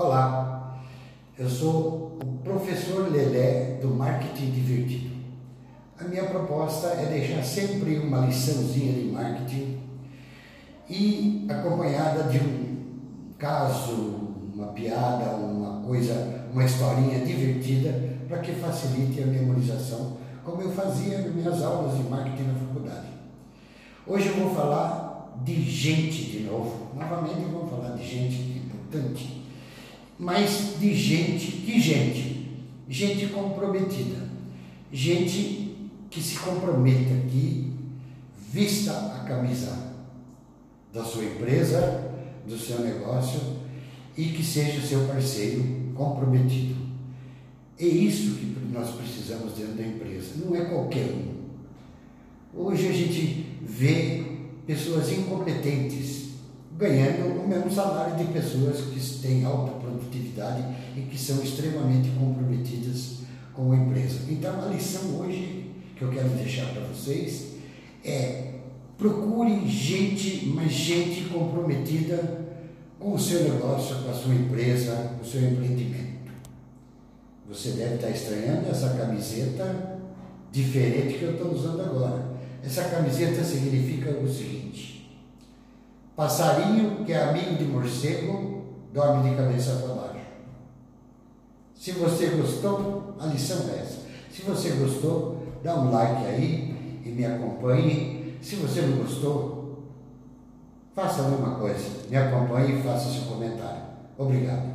Olá, eu sou o professor Lelé do Marketing Divertido. A minha proposta é deixar sempre uma liçãozinha de marketing e acompanhada de um caso, uma piada, uma coisa, uma historinha divertida para que facilite a memorização, como eu fazia nas minhas aulas de marketing na faculdade. Hoje eu vou falar de gente de novo. Novamente eu vou falar de gente importante mas de gente, que gente? Gente comprometida, gente que se comprometa, que vista a camisa da sua empresa, do seu negócio e que seja seu parceiro comprometido. É isso que nós precisamos dentro da empresa, não é qualquer um. Hoje a gente vê pessoas incompetentes ganhando o mesmo salário de pessoas que têm alta produtividade e que são extremamente comprometidas com a empresa. Então, a lição hoje que eu quero deixar para vocês é procure gente, mas gente comprometida com o seu negócio, com a sua empresa, com o seu empreendimento. Você deve estar estranhando essa camiseta diferente que eu estou usando agora. Essa camiseta significa o seguinte: Passarinho que é amigo de morcego dorme de cabeça para baixo. Se você gostou, a lição é essa. Se você gostou, dá um like aí e me acompanhe. Se você não gostou, faça a mesma coisa. Me acompanhe e faça seu comentário. Obrigado.